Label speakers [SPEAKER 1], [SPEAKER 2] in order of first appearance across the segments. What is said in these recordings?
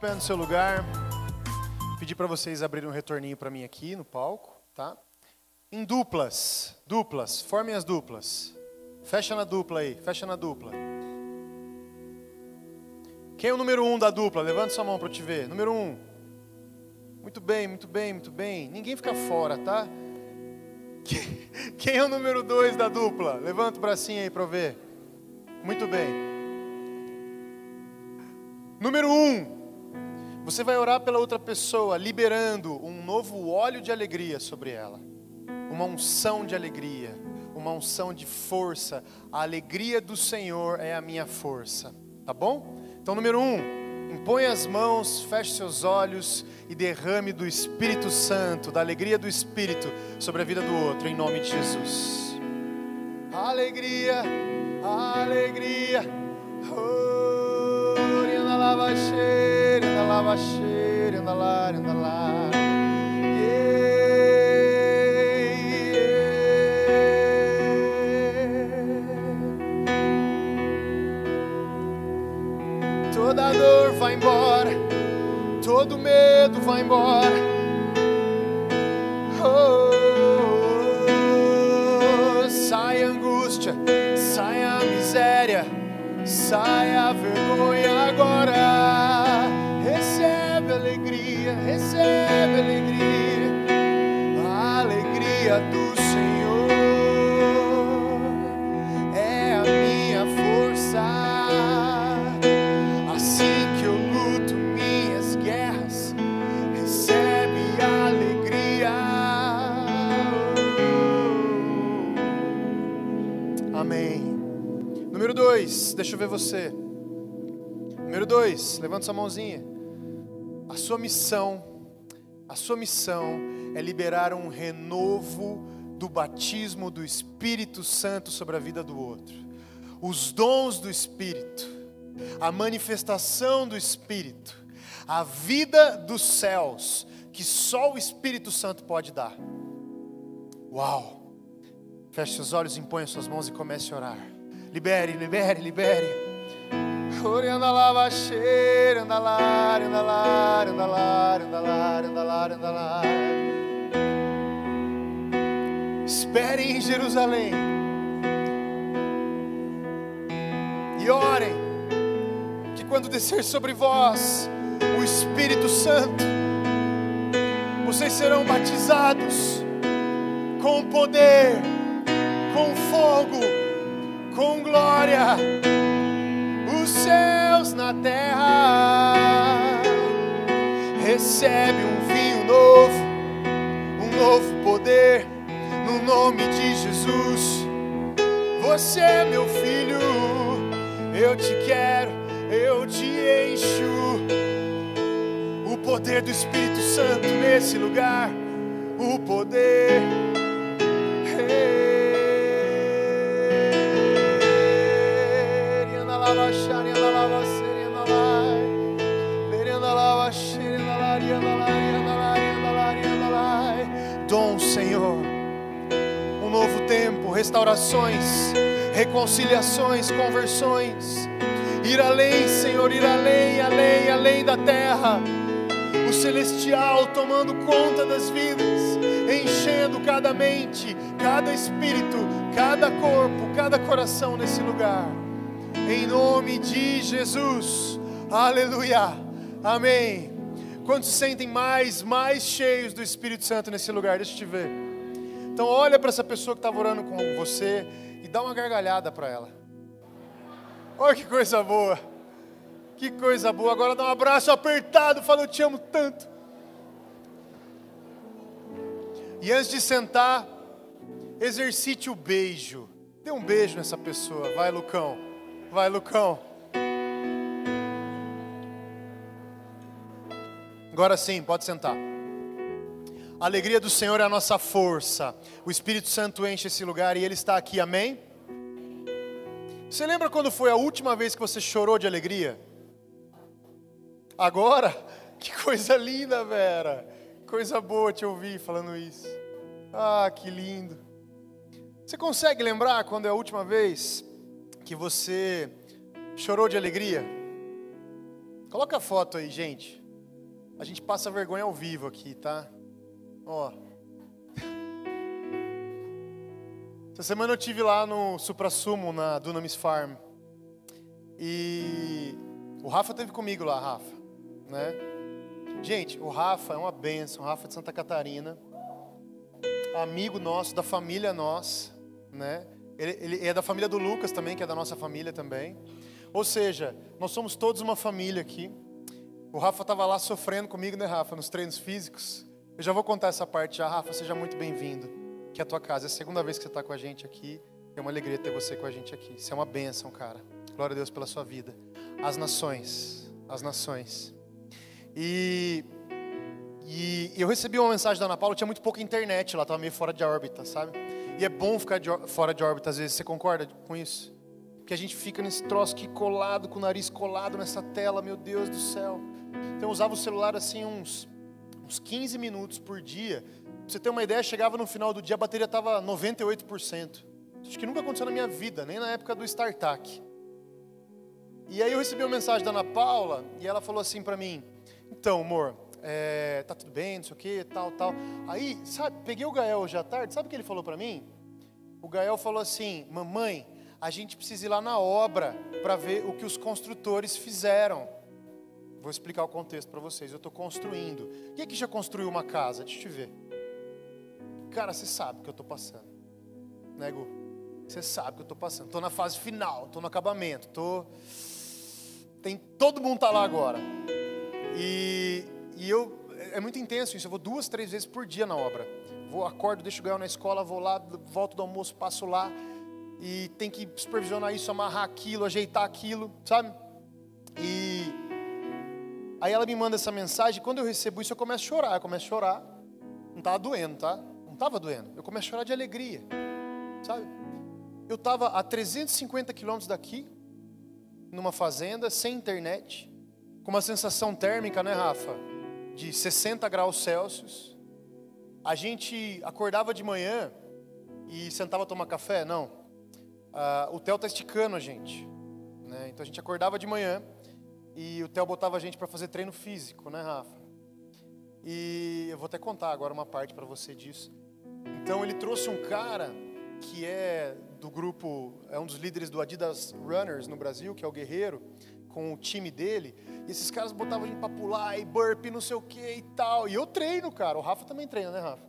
[SPEAKER 1] pé no seu lugar. Pedir para vocês abrirem um retorninho para mim aqui no palco, tá? Em duplas, duplas, formem as duplas. Fecha na dupla aí, fecha na dupla. Quem é o número um da dupla? Levanta sua mão para eu te ver. Número um. Muito bem, muito bem, muito bem. Ninguém fica fora, tá? Quem é o número dois da dupla? Levanta o bracinho aí para eu ver. Muito bem. Número um, você vai orar pela outra pessoa, liberando um novo óleo de alegria sobre ela, uma unção de alegria, uma unção de força. A alegria do Senhor é a minha força, tá bom? Então, número um, impõe as mãos, feche seus olhos e derrame do Espírito Santo, da alegria do Espírito sobre a vida do outro, em nome de Jesus. Alegria, alegria. Oh lava cheira, anda lava cheira, anda lá, anda lá. Toda dor vai embora, todo medo vai embora. Oh, sai a vergonha agora. Recebe alegria, recebe alegria, a alegria do Senhor é a minha força. Assim que eu luto minhas guerras, recebe alegria. Amém. Número dois, deixa eu ver você. Número dois, levanta sua mãozinha. A sua missão, a sua missão é liberar um renovo do batismo do Espírito Santo sobre a vida do outro. Os dons do Espírito, a manifestação do Espírito, a vida dos céus, que só o Espírito Santo pode dar. Uau! Feche seus olhos, impõe suas mãos e comece a orar. Libere, libere, libere. Anda lá, cheira, anda lá, anda lá, anda lá, anda lá, anda lá, anda lá. Espere em Jerusalém. E orem que quando descer sobre vós o Espírito Santo, vocês serão batizados com poder, com fogo, com glória os céus na terra. Recebe um vinho novo, um novo poder, no nome de Jesus. Você é meu filho, eu te quero, eu te encho. O poder do Espírito Santo nesse lugar, o poder. Dom, Senhor, um novo tempo, restaurações, reconciliações, conversões, ir além, Senhor, ir além, além, além da terra, o celestial tomando conta das vidas, enchendo cada mente, cada espírito, cada corpo, cada coração nesse lugar em nome de Jesus. Aleluia. Amém. Quantos se sentem mais, mais cheios do Espírito Santo nesse lugar? Deixa eu te ver. Então olha para essa pessoa que estava orando com você e dá uma gargalhada para ela. Olha que coisa boa. Que coisa boa. Agora dá um abraço apertado, fala eu te amo tanto. E antes de sentar, exercite o beijo. Dê um beijo nessa pessoa. Vai, Lucão. Vai, Lucão. Agora sim, pode sentar. A alegria do Senhor é a nossa força. O Espírito Santo enche esse lugar e Ele está aqui, amém? Você lembra quando foi a última vez que você chorou de alegria? Agora? Que coisa linda, Vera. Coisa boa te ouvir falando isso. Ah, que lindo. Você consegue lembrar quando é a última vez que você chorou de alegria? Coloca a foto aí, gente. A gente passa vergonha ao vivo aqui, tá? Ó. Essa semana eu tive lá no Supra Sumo, na Dunamis Farm. E o Rafa teve comigo lá, Rafa, né? Gente, o Rafa é uma benção, o Rafa é de Santa Catarina, amigo nosso, da família nossa, né? Ele, ele é da família do Lucas também, que é da nossa família também. Ou seja, nós somos todos uma família aqui. O Rafa estava lá sofrendo comigo, né, Rafa, nos treinos físicos. Eu já vou contar essa parte já. Rafa, seja muito bem-vindo que é a tua casa. É a segunda vez que você está com a gente aqui. É uma alegria ter você com a gente aqui. Isso é uma bênção, cara. Glória a Deus pela sua vida. As nações, as nações. E, e eu recebi uma mensagem da Ana Paula, tinha muito pouca internet lá, estava meio fora de órbita, sabe? E é bom ficar de, fora de órbita às vezes, você concorda com isso? Porque a gente fica nesse troço aqui colado, com o nariz colado nessa tela, meu Deus do céu. Então eu usava o celular assim uns, uns 15 minutos por dia. Pra você ter uma ideia, chegava no final do dia, a bateria estava 98%. Acho que nunca aconteceu na minha vida, nem na época do StarTAC. E aí eu recebi uma mensagem da Ana Paula, e ela falou assim para mim, então, amor, é, tá tudo bem, não sei o que, tal, tal. Aí, sabe, peguei o Gael hoje à tarde, sabe o que ele falou para mim? O Gael falou assim, mamãe, a gente precisa ir lá na obra para ver o que os construtores fizeram. Vou explicar o contexto para vocês. Eu estou construindo. Quem aqui já construiu uma casa? Deixa eu te ver. Cara, você sabe o que eu estou passando. Nego, você sabe o que eu estou passando. Estou na fase final, estou no acabamento. Tô... Tem... Todo mundo está lá agora. E, e eu é muito intenso isso. Eu vou duas, três vezes por dia na obra. Vou, acordo, deixo o Gael na escola, vou lá, volto do almoço, passo lá e tem que supervisionar isso, amarrar aquilo, ajeitar aquilo, sabe? E aí ela me manda essa mensagem. Quando eu recebo isso, eu começo a chorar. Eu começo a chorar. Não estava doendo, tá? Não estava doendo. Eu começo a chorar de alegria, sabe? Eu estava a 350 quilômetros daqui, numa fazenda, sem internet com uma sensação térmica, né, Rafa? De 60 graus Celsius. A gente acordava de manhã e sentava a tomar café? Não. Ah, o Theo está esticando a gente. Né? Então a gente acordava de manhã e o Theo botava a gente para fazer treino físico, né, Rafa? E eu vou até contar agora uma parte para você disso. Então ele trouxe um cara que é do grupo, é um dos líderes do Adidas Runners no Brasil, que é o Guerreiro com o time dele, e esses caras botavam a gente pra pular, e burpee, não sei o que e tal. E eu treino, cara. O Rafa também treina, né, Rafa?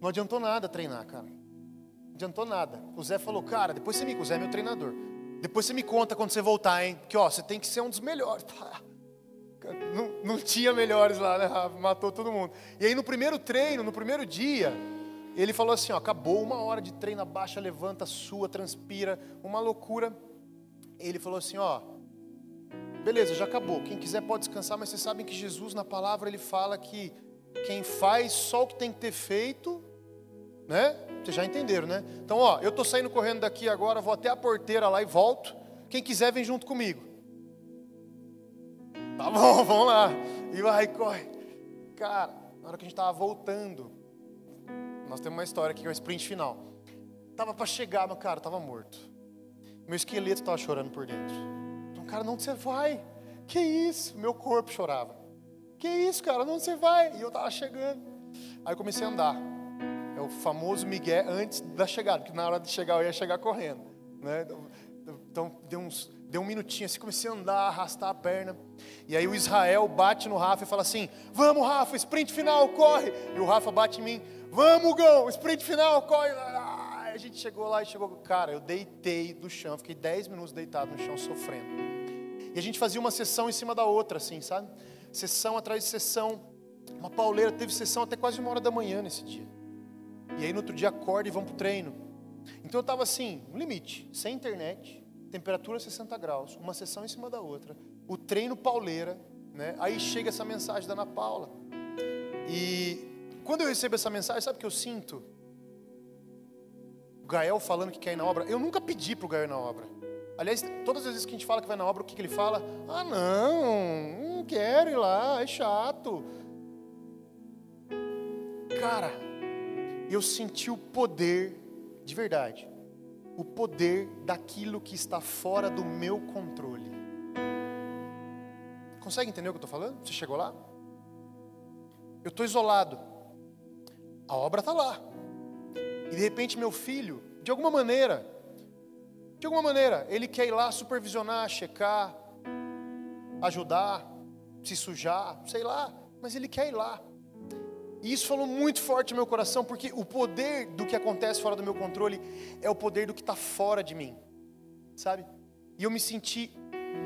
[SPEAKER 1] Não adiantou nada treinar, cara. Não adiantou nada. O Zé falou, cara, depois você me. O Zé é meu treinador. Depois você me conta quando você voltar, hein? Porque, ó, você tem que ser um dos melhores. Não, não tinha melhores lá, né, Rafa? Matou todo mundo. E aí no primeiro treino, no primeiro dia, ele falou assim: ó, acabou uma hora de treino, abaixa, levanta, sua, transpira, uma loucura. Ele falou assim: ó, beleza, já acabou. Quem quiser pode descansar, mas vocês sabem que Jesus na palavra ele fala que quem faz só o que tem que ter feito, né? Vocês já entenderam, né? Então, ó, eu tô saindo correndo daqui agora, vou até a porteira lá e volto. Quem quiser vem junto comigo. Tá bom, vamos lá. E vai, corre. Cara, na hora que a gente tava voltando, nós temos uma história aqui que é o sprint final. Tava para chegar, mas cara, tava morto. Meu esqueleto tava chorando por dentro cara, onde você vai? Que isso? Meu corpo chorava. Que isso, cara, onde você vai? E eu estava chegando. Aí eu comecei a andar. É o famoso Miguel antes da chegada, porque na hora de chegar eu ia chegar correndo. Né? Então deu, uns, deu um minutinho assim, comecei a andar, arrastar a perna. E aí o Israel bate no Rafa e fala assim: Vamos, Rafa, sprint final, corre. E o Rafa bate em mim: Vamos, Gão, sprint final, corre. A gente chegou lá e chegou. Cara, eu deitei do chão, fiquei 10 minutos deitado no chão sofrendo. E a gente fazia uma sessão em cima da outra, assim, sabe? Sessão atrás de sessão. Uma pauleira, teve sessão até quase uma hora da manhã nesse dia. E aí no outro dia acorda e vamos pro treino. Então eu estava assim, no limite, sem internet, temperatura 60 graus, uma sessão em cima da outra. O treino pauleira, né? Aí chega essa mensagem da Ana Paula. E quando eu recebo essa mensagem, sabe o que eu sinto? O Gael falando que quer ir na obra. Eu nunca pedi para o Gael ir na obra. Aliás, todas as vezes que a gente fala que vai na obra, o que, que ele fala? Ah, não, não quero ir lá, é chato. Cara, eu senti o poder, de verdade, o poder daquilo que está fora do meu controle. consegue entender o que eu estou falando? Você chegou lá? Eu estou isolado. A obra está lá. E de repente meu filho, de alguma maneira, de alguma maneira, ele quer ir lá supervisionar, checar, ajudar, se sujar, sei lá, mas ele quer ir lá. E isso falou muito forte no meu coração, porque o poder do que acontece fora do meu controle é o poder do que está fora de mim, sabe? E eu me senti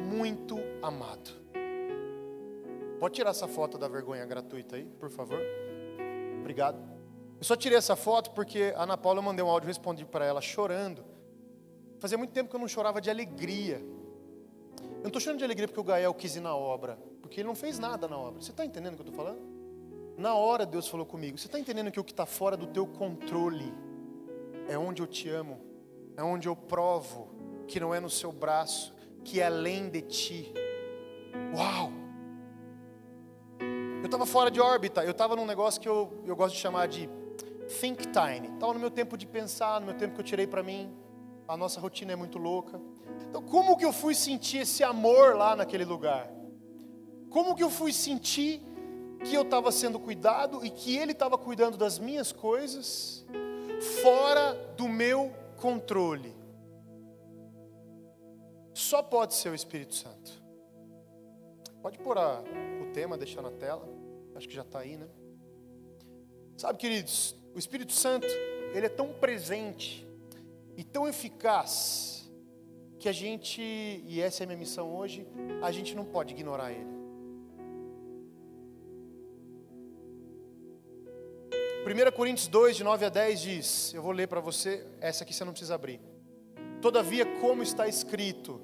[SPEAKER 1] muito amado. Pode tirar essa foto da vergonha gratuita aí, por favor? Obrigado. Eu só tirei essa foto porque a Ana Paula mandei um áudio, respondi para ela chorando. Fazia muito tempo que eu não chorava de alegria. Eu não estou chorando de alegria porque o Gael quis ir na obra, porque ele não fez nada na obra. Você está entendendo o que eu estou falando? Na hora Deus falou comigo. Você está entendendo que o que está fora do teu controle é onde eu te amo, é onde eu provo que não é no seu braço, que é além de ti. Uau! Eu estava fora de órbita, eu estava num negócio que eu, eu gosto de chamar de think time. Estava no meu tempo de pensar, no meu tempo que eu tirei para mim. A nossa rotina é muito louca. Então, como que eu fui sentir esse amor lá naquele lugar? Como que eu fui sentir que eu estava sendo cuidado e que Ele estava cuidando das minhas coisas, fora do meu controle? Só pode ser o Espírito Santo. Pode pôr a, o tema, deixar na tela. Acho que já está aí, né? Sabe, queridos, o Espírito Santo, ele é tão presente e tão eficaz que a gente, e essa é a minha missão hoje, a gente não pode ignorar ele. 1 Coríntios 2, de 9 a 10 diz: Eu vou ler para você, essa aqui você não precisa abrir. Todavia, como está escrito,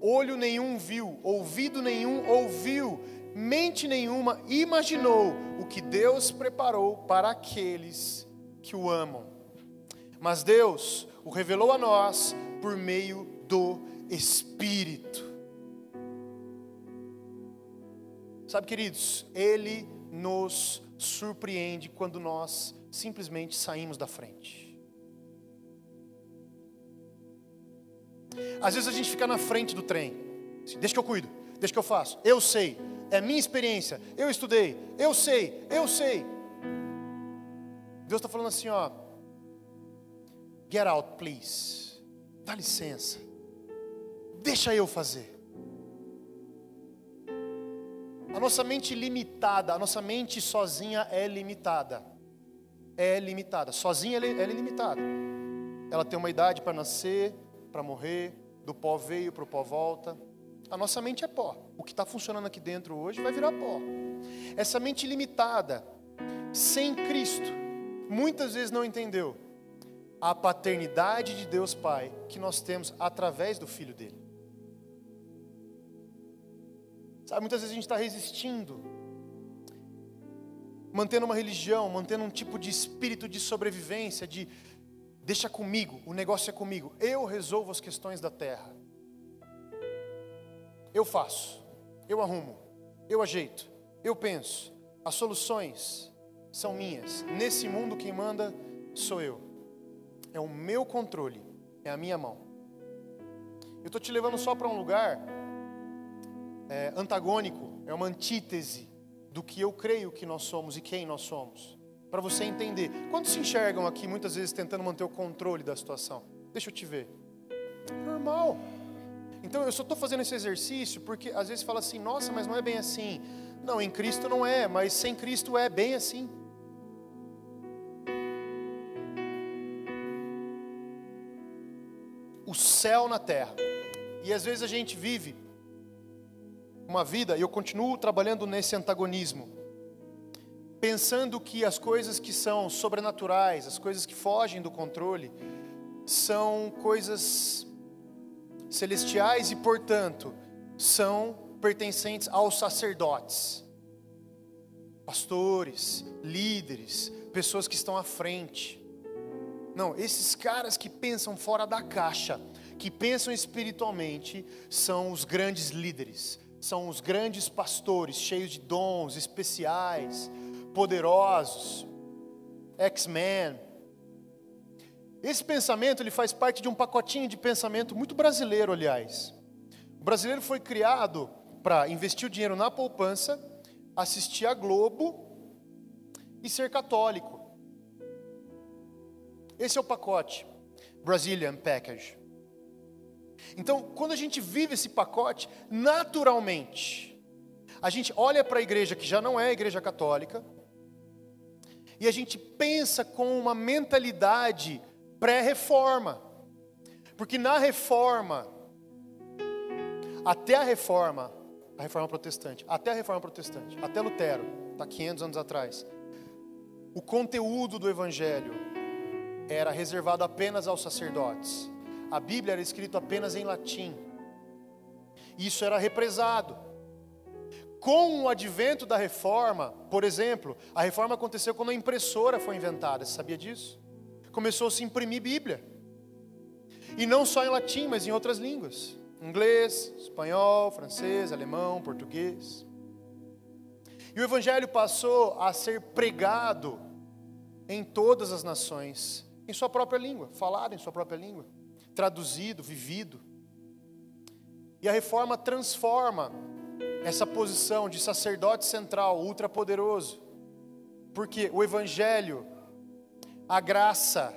[SPEAKER 1] olho nenhum viu, ouvido nenhum ouviu, mente nenhuma imaginou o que Deus preparou para aqueles que o amam. Mas Deus o revelou a nós por meio do Espírito. Sabe, queridos, Ele nos surpreende quando nós simplesmente saímos da frente. Às vezes a gente fica na frente do trem. Deixa que eu cuido, deixa que eu faço. Eu sei, é minha experiência. Eu estudei, eu sei, eu sei. Deus está falando assim, ó. Get out, please. Dá licença. Deixa eu fazer. A nossa mente limitada, a nossa mente sozinha é limitada. É limitada. Sozinha ela é limitada. Ela tem uma idade para nascer, para morrer, do pó veio, para o pó volta. A nossa mente é pó. O que está funcionando aqui dentro hoje vai virar pó. Essa mente limitada, sem Cristo, muitas vezes não entendeu a paternidade de Deus Pai que nós temos através do Filho dele. Sabe, muitas vezes a gente está resistindo, mantendo uma religião, mantendo um tipo de espírito de sobrevivência, de Deixa comigo, o negócio é comigo. Eu resolvo as questões da terra. Eu faço, eu arrumo, eu ajeito, eu penso. As soluções são minhas. Nesse mundo quem manda sou eu. É o meu controle, é a minha mão. Eu estou te levando só para um lugar é, antagônico, é uma antítese do que eu creio que nós somos e quem nós somos para você entender. Quantos se enxergam aqui muitas vezes tentando manter o controle da situação? Deixa eu te ver. Normal. Então eu só estou fazendo esse exercício porque às vezes fala assim, nossa, mas não é bem assim. Não, em Cristo não é, mas sem Cristo é bem assim. O céu na terra. E às vezes a gente vive uma vida, e eu continuo trabalhando nesse antagonismo pensando que as coisas que são sobrenaturais, as coisas que fogem do controle, são coisas celestiais e, portanto, são pertencentes aos sacerdotes, pastores, líderes, pessoas que estão à frente. Não, esses caras que pensam fora da caixa, que pensam espiritualmente, são os grandes líderes, são os grandes pastores, cheios de dons especiais, poderosos, X-Men. Esse pensamento ele faz parte de um pacotinho de pensamento muito brasileiro, aliás. O brasileiro foi criado para investir o dinheiro na poupança, assistir a Globo e ser católico. Esse é o pacote Brazilian Package. Então, quando a gente vive esse pacote, naturalmente, a gente olha para a igreja que já não é a igreja católica, e a gente pensa com uma mentalidade pré-reforma. Porque na reforma, até a reforma, a reforma protestante, até a reforma protestante, até Lutero, está 500 anos atrás, o conteúdo do evangelho era reservado apenas aos sacerdotes. A Bíblia era escrita apenas em latim. Isso era represado. Com o advento da reforma, por exemplo, a reforma aconteceu quando a impressora foi inventada, você sabia disso? Começou a se imprimir Bíblia. E não só em latim, mas em outras línguas: inglês, espanhol, francês, alemão, português. E o evangelho passou a ser pregado em todas as nações, em sua própria língua, falado em sua própria língua, traduzido, vivido. E a reforma transforma essa posição de sacerdote central, ultrapoderoso, porque o Evangelho, a graça,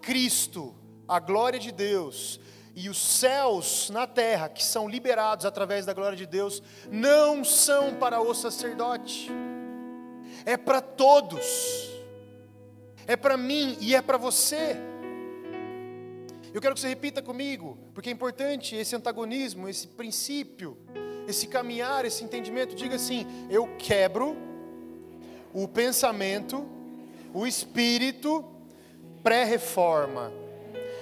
[SPEAKER 1] Cristo, a glória de Deus e os céus na terra, que são liberados através da glória de Deus, não são para o sacerdote, é para todos, é para mim e é para você. Eu quero que você repita comigo, porque é importante esse antagonismo, esse princípio esse caminhar, esse entendimento, diga assim: eu quebro o pensamento, o espírito pré-reforma.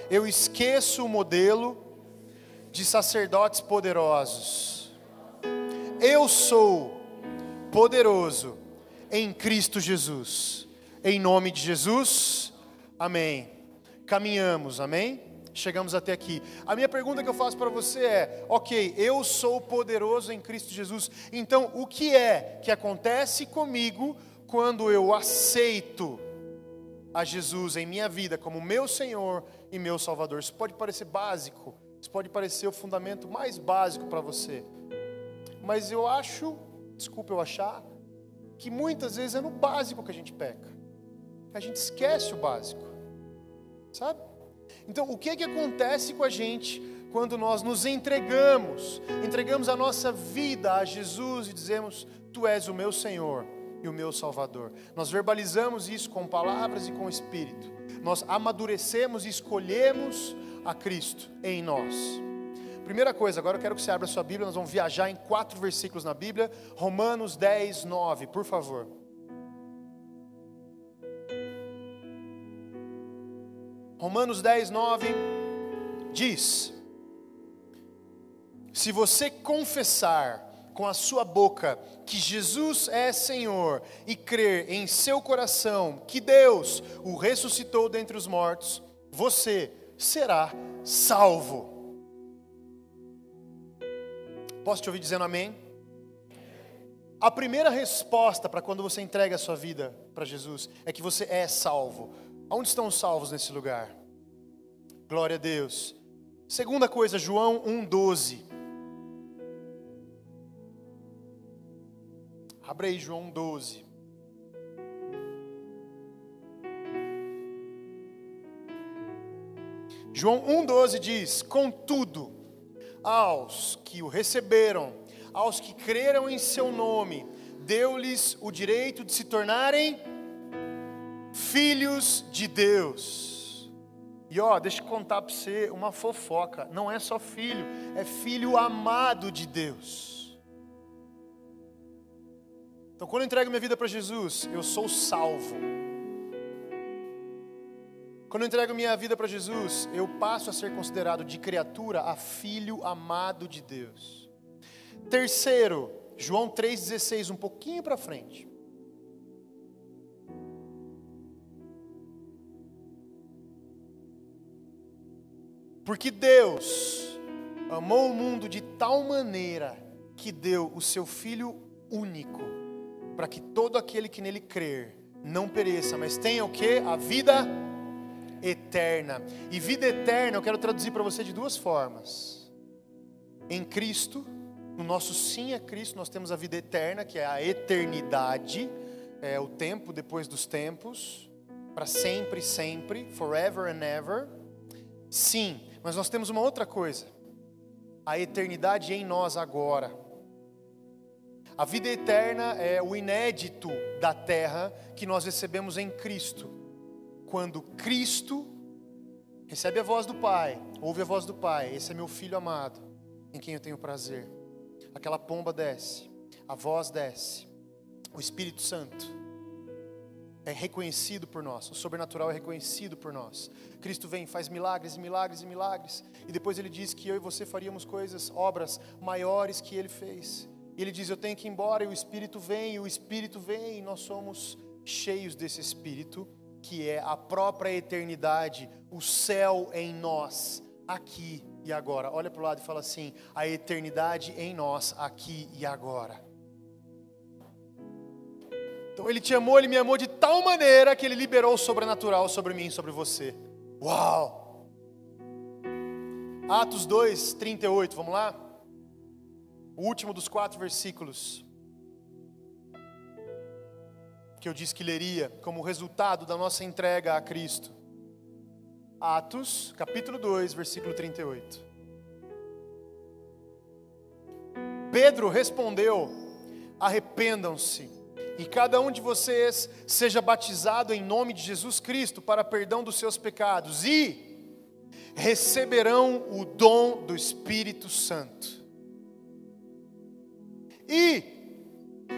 [SPEAKER 1] Eu esqueço o modelo de sacerdotes poderosos. Eu sou poderoso em Cristo Jesus. Em nome de Jesus, amém. Caminhamos, amém? chegamos até aqui. A minha pergunta que eu faço para você é: ok, eu sou poderoso em Cristo Jesus, então o que é que acontece comigo quando eu aceito a Jesus em minha vida como meu Senhor e meu Salvador? Isso pode parecer básico, isso pode parecer o fundamento mais básico para você, mas eu acho, desculpa eu achar, que muitas vezes é no básico que a gente peca, a gente esquece o básico, sabe? Então, o que é que acontece com a gente quando nós nos entregamos, entregamos a nossa vida a Jesus e dizemos: Tu és o meu Senhor e o meu Salvador? Nós verbalizamos isso com palavras e com espírito. Nós amadurecemos e escolhemos a Cristo em nós. Primeira coisa, agora eu quero que você abra a sua Bíblia, nós vamos viajar em quatro versículos na Bíblia, Romanos 10, 9, por favor. Romanos 10, 9 diz: Se você confessar com a sua boca que Jesus é Senhor e crer em seu coração que Deus o ressuscitou dentre os mortos, você será salvo. Posso te ouvir dizendo amém? A primeira resposta para quando você entrega a sua vida para Jesus é que você é salvo. Onde estão os salvos nesse lugar? Glória a Deus. Segunda coisa, João 1,12. Abre aí, João 12. João 1,12 diz: Contudo, aos que o receberam, aos que creram em seu nome, deu-lhes o direito de se tornarem filhos de Deus. E ó, deixa eu contar para você uma fofoca: não é só filho, é filho amado de Deus. Então, quando eu entrego minha vida para Jesus, eu sou salvo. Quando eu entrego minha vida para Jesus, eu passo a ser considerado de criatura a filho amado de Deus. Terceiro, João 3,16, um pouquinho para frente. Porque Deus amou o mundo de tal maneira que deu o seu Filho único, para que todo aquele que nele crer não pereça, mas tenha o que? A vida eterna. E vida eterna eu quero traduzir para você de duas formas: em Cristo, No nosso sim a Cristo, nós temos a vida eterna, que é a eternidade, é o tempo depois dos tempos, para sempre, sempre, forever and ever. Sim, mas nós temos uma outra coisa: a eternidade em nós agora. A vida eterna é o inédito da terra que nós recebemos em Cristo. Quando Cristo recebe a voz do Pai, ouve a voz do Pai, esse é meu filho amado, em quem eu tenho prazer. Aquela pomba desce, a voz desce, o Espírito Santo é reconhecido por nós, o sobrenatural é reconhecido por nós. Cristo vem, faz milagres e milagres e milagres, e depois ele diz que eu e você faríamos coisas, obras maiores que ele fez. E ele diz: Eu tenho que ir embora, e o Espírito vem, e o Espírito vem, e nós somos cheios desse Espírito, que é a própria eternidade, o céu em nós, aqui e agora. Olha para o lado e fala assim: a eternidade em nós, aqui e agora. Então ele te amou, ele me amou de tal maneira que ele liberou o sobrenatural sobre mim e sobre você. Uau! Atos 2, 38, vamos lá? o último dos quatro versículos que eu disse que leria como resultado da nossa entrega a Cristo. Atos, capítulo 2, versículo 38. Pedro respondeu: Arrependam-se, e cada um de vocês seja batizado em nome de Jesus Cristo para perdão dos seus pecados, e receberão o dom do Espírito Santo. E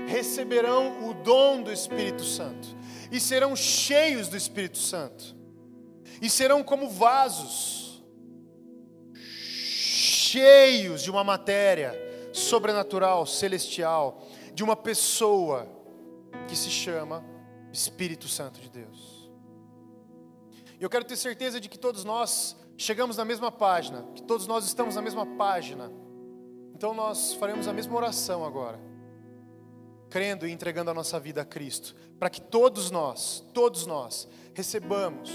[SPEAKER 1] receberão o dom do Espírito Santo, e serão cheios do Espírito Santo, e serão como vasos, cheios de uma matéria sobrenatural, celestial, de uma pessoa que se chama Espírito Santo de Deus. E eu quero ter certeza de que todos nós chegamos na mesma página, que todos nós estamos na mesma página então nós faremos a mesma oração agora, crendo e entregando a nossa vida a Cristo, para que todos nós, todos nós, recebamos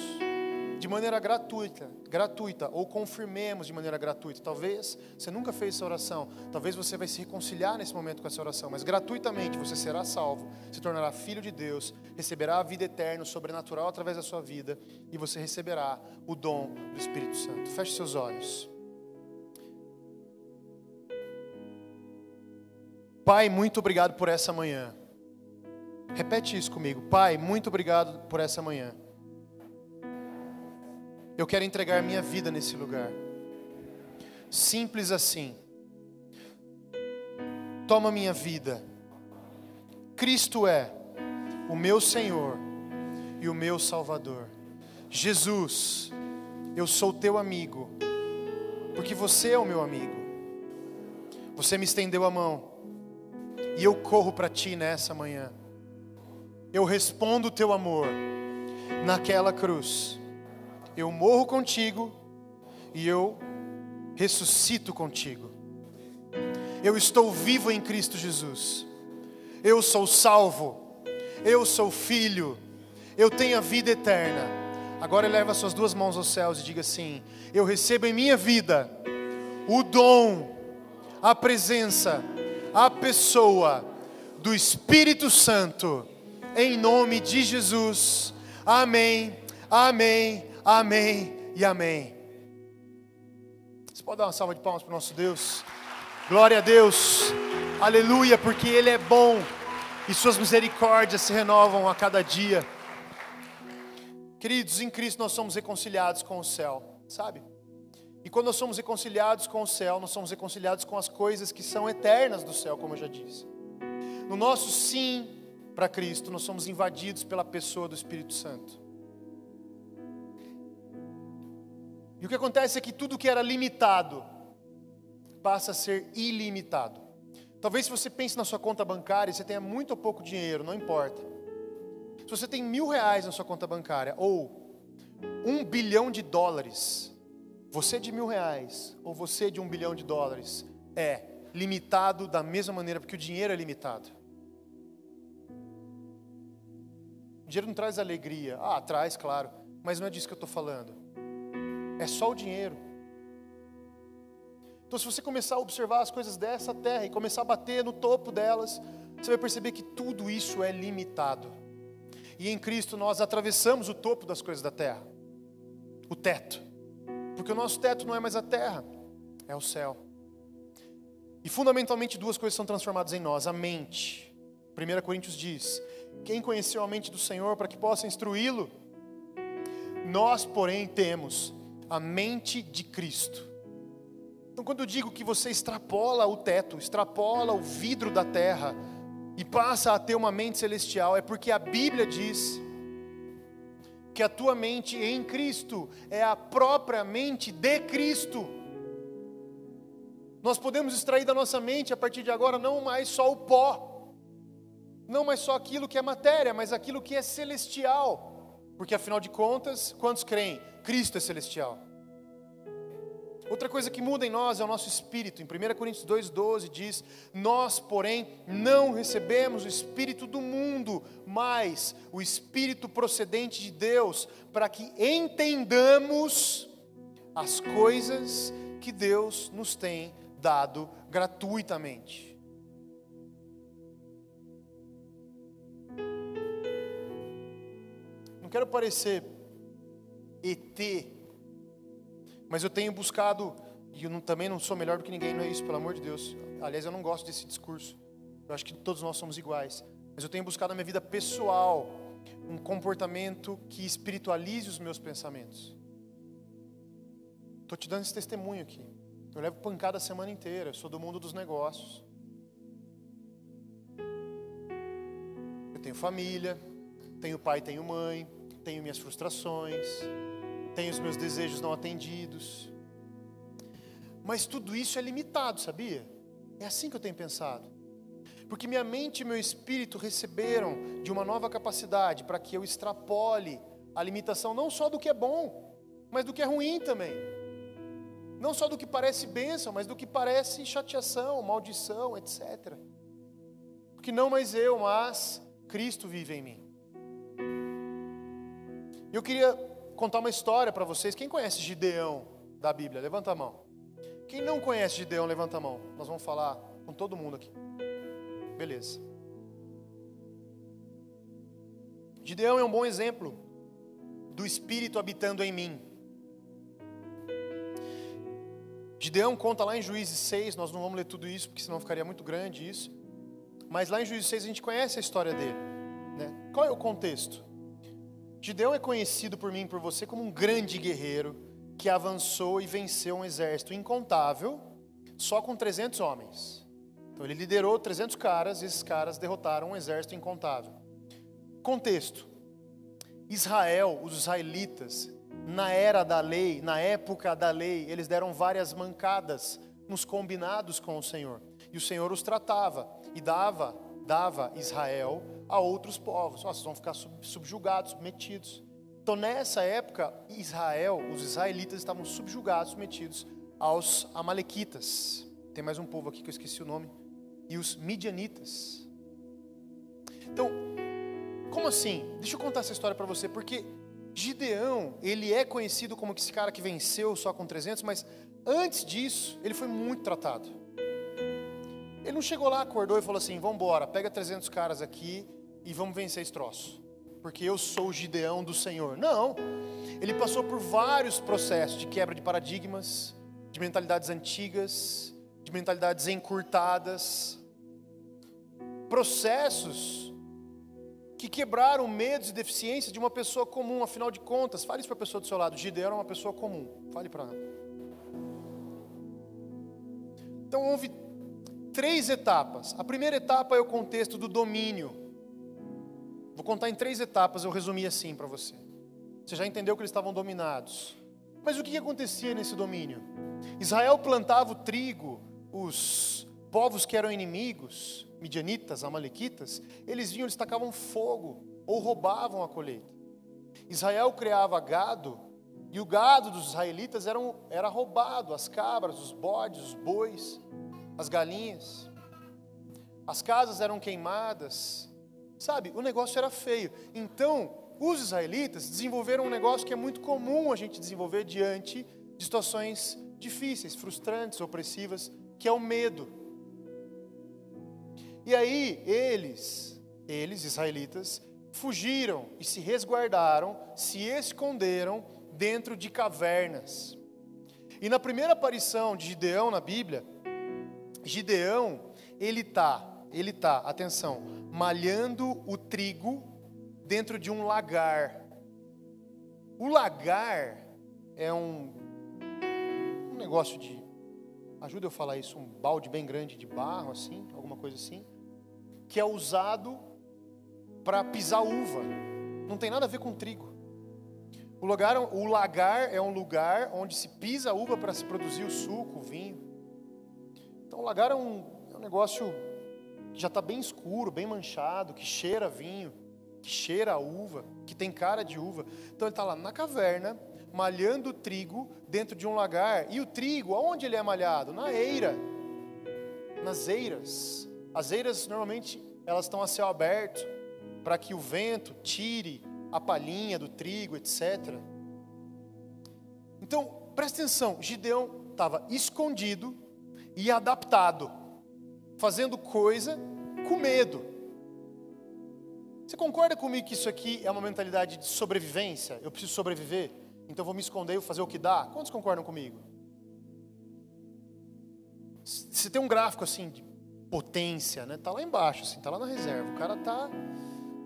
[SPEAKER 1] de maneira gratuita, gratuita, ou confirmemos de maneira gratuita. Talvez você nunca fez essa oração, talvez você vai se reconciliar nesse momento com essa oração, mas gratuitamente você será salvo, se tornará filho de Deus, receberá a vida eterna, sobrenatural através da sua vida, e você receberá o dom do Espírito Santo. Feche seus olhos. Pai, muito obrigado por essa manhã. Repete isso comigo. Pai, muito obrigado por essa manhã. Eu quero entregar minha vida nesse lugar. Simples assim. Toma minha vida. Cristo é o meu Senhor e o meu Salvador. Jesus, eu sou teu amigo, porque você é o meu amigo. Você me estendeu a mão e eu corro para ti nessa manhã. Eu respondo o teu amor naquela cruz. Eu morro contigo e eu ressuscito contigo. Eu estou vivo em Cristo Jesus. Eu sou salvo. Eu sou filho. Eu tenho a vida eterna. Agora eleva suas duas mãos aos céus e diga assim: Eu recebo em minha vida o dom, a presença, a pessoa do Espírito Santo, em nome de Jesus. Amém, amém, amém e amém. Você pode dar uma salva de palmas para o nosso Deus? Glória a Deus, aleluia, porque Ele é bom e Suas misericórdias se renovam a cada dia. Queridos, em Cristo nós somos reconciliados com o céu, sabe? E quando nós somos reconciliados com o céu, nós somos reconciliados com as coisas que são eternas do céu, como eu já disse. No nosso sim para Cristo, nós somos invadidos pela pessoa do Espírito Santo. E o que acontece é que tudo que era limitado passa a ser ilimitado. Talvez se você pense na sua conta bancária, você tenha muito ou pouco dinheiro, não importa. Se você tem mil reais na sua conta bancária ou um bilhão de dólares, você de mil reais ou você de um bilhão de dólares é limitado da mesma maneira, porque o dinheiro é limitado. O dinheiro não traz alegria. Ah, traz, claro, mas não é disso que eu estou falando. É só o dinheiro. Então, se você começar a observar as coisas dessa terra e começar a bater no topo delas, você vai perceber que tudo isso é limitado. E em Cristo nós atravessamos o topo das coisas da terra, o teto, porque o nosso teto não é mais a terra, é o céu. E fundamentalmente duas coisas são transformadas em nós: a mente. 1 Coríntios diz: Quem conheceu a mente do Senhor para que possa instruí-lo? Nós, porém, temos a mente de Cristo. Então, quando eu digo que você extrapola o teto, extrapola o vidro da terra e passa a ter uma mente celestial, é porque a Bíblia diz que a tua mente em Cristo é a própria mente de Cristo. Nós podemos extrair da nossa mente a partir de agora não mais só o pó, não mais só aquilo que é matéria, mas aquilo que é celestial. Porque afinal de contas, quantos creem? Cristo é celestial. Outra coisa que muda em nós é o nosso espírito. Em 1 Coríntios 2,12 diz: Nós, porém, não recebemos o espírito do mundo, mas o espírito procedente de Deus, para que entendamos as coisas que Deus nos tem dado gratuitamente. Não quero parecer ET mas eu tenho buscado, e eu não, também não sou melhor do que ninguém, não é isso, pelo amor de Deus. Aliás, eu não gosto desse discurso. Eu acho que todos nós somos iguais. Mas eu tenho buscado na minha vida pessoal um comportamento que espiritualize os meus pensamentos. Estou te dando esse testemunho aqui. Eu levo pancada a semana inteira, eu sou do mundo dos negócios. Eu tenho família, tenho pai, tenho mãe, tenho minhas frustrações, tenho os meus desejos não atendidos. Mas tudo isso é limitado, sabia? É assim que eu tenho pensado. Porque minha mente e meu espírito receberam de uma nova capacidade para que eu extrapole a limitação não só do que é bom, mas do que é ruim também. Não só do que parece bênção, mas do que parece chateação, maldição, etc. Porque não mais eu, mas Cristo vive em mim. Eu queria contar uma história para vocês. Quem conhece Gideão da Bíblia? Levanta a mão. Quem não conhece Gideão, levanta a mão. Nós vamos falar com todo mundo aqui. Beleza. Gideão é um bom exemplo do Espírito habitando em mim. Gideão conta lá em Juízes 6, nós não vamos ler tudo isso, porque senão ficaria muito grande isso. Mas lá em Juízes 6 a gente conhece a história dele. Né? Qual é o contexto? Gideão é conhecido por mim e por você como um grande guerreiro que avançou e venceu um exército incontável só com 300 homens. Então ele liderou 300 caras e esses caras derrotaram um exército incontável. Contexto: Israel, os israelitas, na era da lei, na época da lei, eles deram várias mancadas nos combinados com o Senhor. E o Senhor os tratava e dava, dava Israel a outros povos. Oh, vocês vão ficar subjugados, submetidos. Então, nessa época, Israel, os israelitas estavam subjugados, submetidos aos amalequitas. Tem mais um povo aqui que eu esqueci o nome. E os midianitas. Então, como assim? Deixa eu contar essa história para você, porque Gideão, ele é conhecido como esse cara que venceu só com 300, mas antes disso, ele foi muito tratado. Ele não chegou lá, acordou e falou assim: vamos embora, pega 300 caras aqui e vamos vencer esse troço, porque eu sou o Gideão do Senhor. Não, ele passou por vários processos de quebra de paradigmas, de mentalidades antigas, de mentalidades encurtadas, processos que quebraram medos e deficiências de uma pessoa comum, afinal de contas. Fale isso para a pessoa do seu lado. Gideão era uma pessoa comum. Fale para ela. Então houve três etapas. A primeira etapa é o contexto do domínio. Vou contar em três etapas, eu resumi assim para você. Você já entendeu que eles estavam dominados. Mas o que acontecia nesse domínio? Israel plantava o trigo, os povos que eram inimigos, midianitas, amalequitas, eles vinham, eles tacavam fogo ou roubavam a colheita. Israel criava gado e o gado dos israelitas era, era roubado, as cabras, os bodes, os bois, as galinhas. As casas eram queimadas, Sabe, o negócio era feio. Então, os israelitas desenvolveram um negócio que é muito comum a gente desenvolver diante de situações difíceis, frustrantes, opressivas, que é o medo. E aí eles, eles israelitas, fugiram e se resguardaram, se esconderam dentro de cavernas. E na primeira aparição de Gideão na Bíblia, Gideão, ele tá, ele tá, atenção, malhando o trigo dentro de um lagar. O lagar é um, um negócio de, ajuda eu a falar isso, um balde bem grande de barro, assim, alguma coisa assim, que é usado para pisar uva. Não tem nada a ver com trigo. O, lugar, o lagar é um lugar onde se pisa a uva para se produzir o suco, o vinho. Então lagar é um, é um negócio que já está bem escuro, bem manchado, que cheira vinho, que cheira a uva, que tem cara de uva. Então ele está lá na caverna, malhando trigo dentro de um lagar. E o trigo, aonde ele é malhado? Na eira, nas eiras. As eiras normalmente elas estão a céu aberto para que o vento tire a palhinha do trigo, etc. Então, presta atenção, Gideão estava escondido e adaptado, fazendo coisa com medo. Você concorda comigo que isso aqui é uma mentalidade de sobrevivência? Eu preciso sobreviver, então vou me esconder e fazer o que dá? Quantos concordam comigo? Você tem um gráfico assim de potência, né? Tá lá embaixo, assim, tá lá na reserva. O cara tá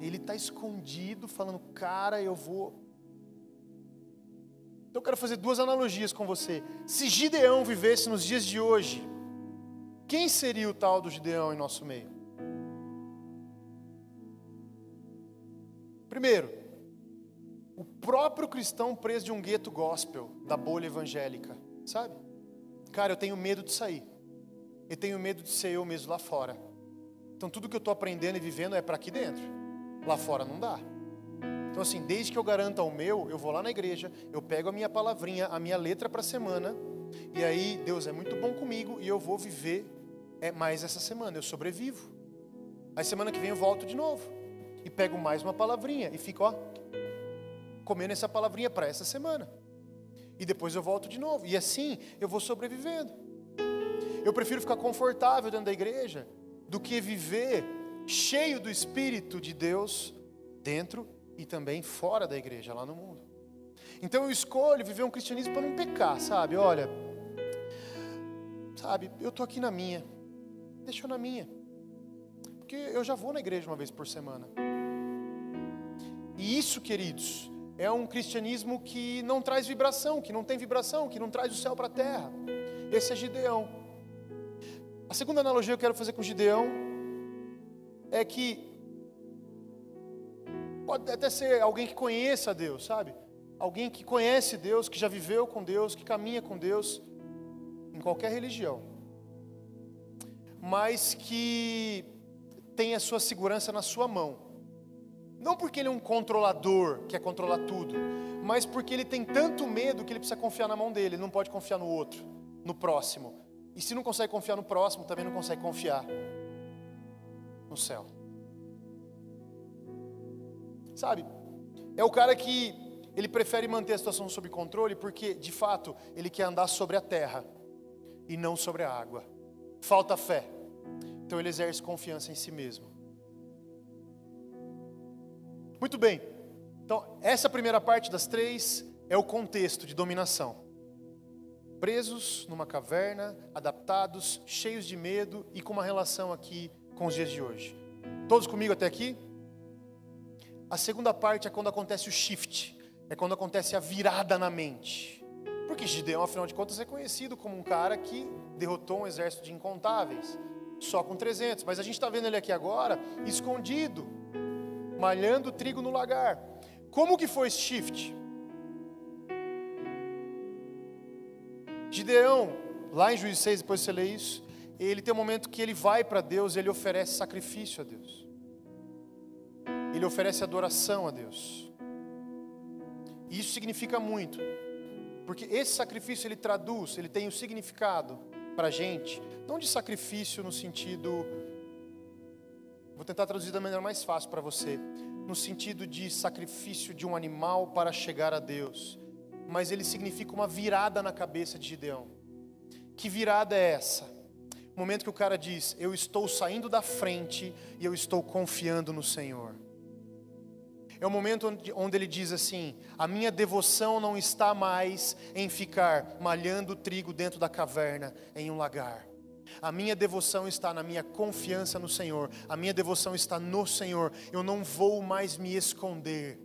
[SPEAKER 1] ele está escondido, falando, cara, eu vou. Então eu quero fazer duas analogias com você. Se Gideão vivesse nos dias de hoje, quem seria o tal do Gideão em nosso meio? Primeiro, o próprio cristão preso de um gueto gospel, da bolha evangélica, sabe? Cara, eu tenho medo de sair. Eu tenho medo de ser eu mesmo lá fora. Então tudo que eu estou aprendendo e vivendo é para aqui dentro. Lá fora não dá. Então, assim, desde que eu garanta o meu, eu vou lá na igreja, eu pego a minha palavrinha, a minha letra para a semana, e aí Deus é muito bom comigo e eu vou viver é, mais essa semana, eu sobrevivo. Aí semana que vem eu volto de novo e pego mais uma palavrinha e fico, ó, comendo essa palavrinha para essa semana. E depois eu volto de novo. E assim eu vou sobrevivendo. Eu prefiro ficar confortável dentro da igreja do que viver cheio do Espírito de Deus dentro e também fora da igreja, lá no mundo. Então eu escolho viver um cristianismo para não pecar, sabe? Olha, sabe, eu estou aqui na minha, deixa eu na minha, porque eu já vou na igreja uma vez por semana. E isso, queridos, é um cristianismo que não traz vibração, que não tem vibração, que não traz o céu para a terra. Esse é Gideão. A segunda analogia que eu quero fazer com Gideão é que pode até ser alguém que conheça Deus, sabe? Alguém que conhece Deus, que já viveu com Deus, que caminha com Deus em qualquer religião, mas que tem a sua segurança na sua mão. Não porque ele é um controlador, quer controlar tudo, mas porque ele tem tanto medo que ele precisa confiar na mão dele, ele não pode confiar no outro, no próximo. E se não consegue confiar no próximo, também não consegue confiar no céu. Sabe? É o cara que ele prefere manter a situação sob controle porque, de fato, ele quer andar sobre a terra e não sobre a água. Falta fé. Então ele exerce confiança em si mesmo. Muito bem. Então, essa primeira parte das três é o contexto de dominação. Presos numa caverna, adaptados, cheios de medo e com uma relação aqui com os dias de hoje. Todos comigo até aqui? A segunda parte é quando acontece o shift, é quando acontece a virada na mente. Porque Gideão, afinal de contas, é conhecido como um cara que derrotou um exército de incontáveis, só com 300. Mas a gente está vendo ele aqui agora, escondido, malhando trigo no lagar. Como que foi esse shift? Gideão, lá em Juízes 6, depois você lê isso, ele tem um momento que ele vai para Deus, ele oferece sacrifício a Deus. Ele oferece adoração a Deus. E isso significa muito, porque esse sacrifício ele traduz, ele tem um significado para a gente, não de sacrifício no sentido, vou tentar traduzir da maneira mais fácil para você, no sentido de sacrifício de um animal para chegar a Deus, mas ele significa uma virada na cabeça de Gideão Que virada é essa? O momento que o cara diz: Eu estou saindo da frente e eu estou confiando no Senhor. É o momento onde, onde ele diz assim: A minha devoção não está mais em ficar malhando trigo dentro da caverna em um lagar. A minha devoção está na minha confiança no Senhor. A minha devoção está no Senhor. Eu não vou mais me esconder.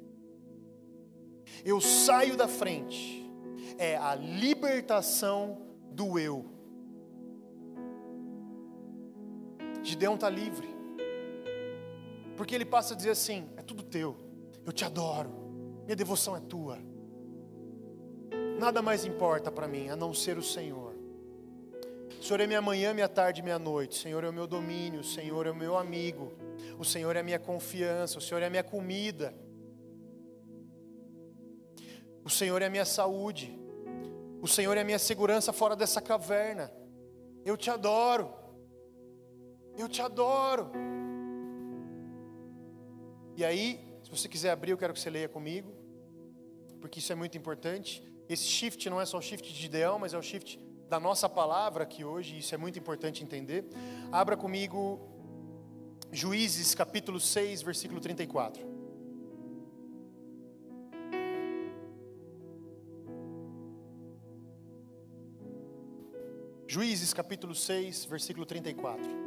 [SPEAKER 1] Eu saio da frente. É a libertação do eu. Gideão está livre. Porque ele passa a dizer assim: é tudo teu. Eu te adoro. Minha devoção é tua. Nada mais importa para mim a não ser o Senhor. O Senhor é minha manhã, minha tarde, minha noite. O Senhor é o meu domínio. O Senhor é o meu amigo. O Senhor é a minha confiança. O Senhor é a minha comida. O Senhor é a minha saúde. O Senhor é a minha segurança fora dessa caverna. Eu te adoro. Eu te adoro. E aí, se você quiser abrir, eu quero que você leia comigo, porque isso é muito importante. Esse shift não é só o shift de ideal, mas é o shift da nossa palavra aqui hoje, isso é muito importante entender. Abra comigo Juízes capítulo 6, versículo 34. Juízes capítulo 6, versículo 34.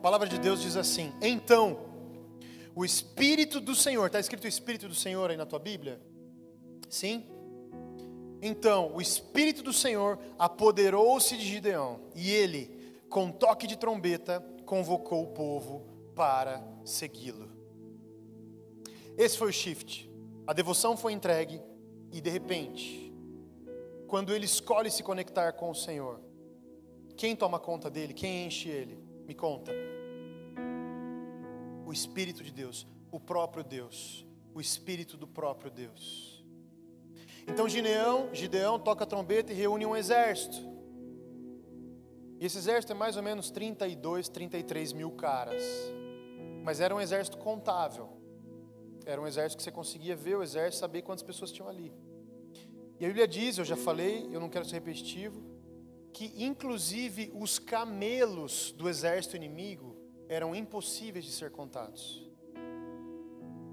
[SPEAKER 1] Palavra de Deus diz assim: Então, o Espírito do Senhor, está escrito o Espírito do Senhor aí na tua Bíblia? Sim? Então, o Espírito do Senhor apoderou-se de Gideão, e ele, com toque de trombeta, convocou o povo para segui-lo. Esse foi o shift. A devoção foi entregue, e de repente, quando ele escolhe se conectar com o Senhor, quem toma conta dele? Quem enche ele? Me conta. O Espírito de Deus, o próprio Deus, o Espírito do próprio Deus. Então Gideão, Gideão toca a trombeta e reúne um exército. E esse exército é mais ou menos 32, 33 mil caras. Mas era um exército contável. Era um exército que você conseguia ver o exército, saber quantas pessoas tinham ali. E a Bíblia diz, eu já falei, eu não quero ser repetitivo, que inclusive os camelos do exército inimigo eram impossíveis de ser contados.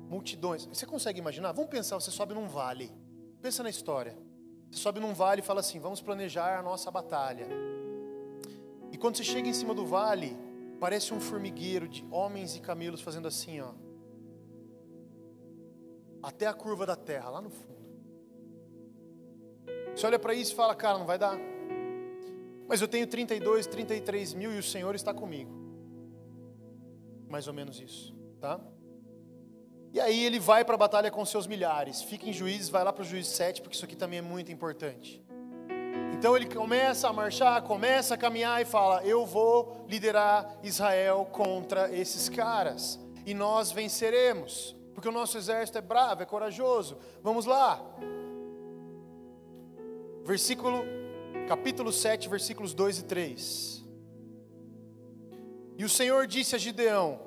[SPEAKER 1] Multidões. Você consegue imaginar? Vamos pensar, você sobe num vale. Pensa na história. Você sobe num vale e fala assim: vamos planejar a nossa batalha. E quando você chega em cima do vale, parece um formigueiro de homens e camelos fazendo assim, ó. Até a curva da terra, lá no fundo. Você olha para isso e fala, cara, não vai dar. Mas eu tenho 32, 33 mil e o Senhor está comigo. Mais ou menos isso, tá? E aí ele vai para a batalha com seus milhares. Fica em juízes, vai lá para o juiz 7, porque isso aqui também é muito importante. Então ele começa a marchar, começa a caminhar e fala: Eu vou liderar Israel contra esses caras. E nós venceremos, porque o nosso exército é bravo, é corajoso. Vamos lá. Versículo capítulo 7, versículos 2 e 3. E o Senhor disse a Gideão: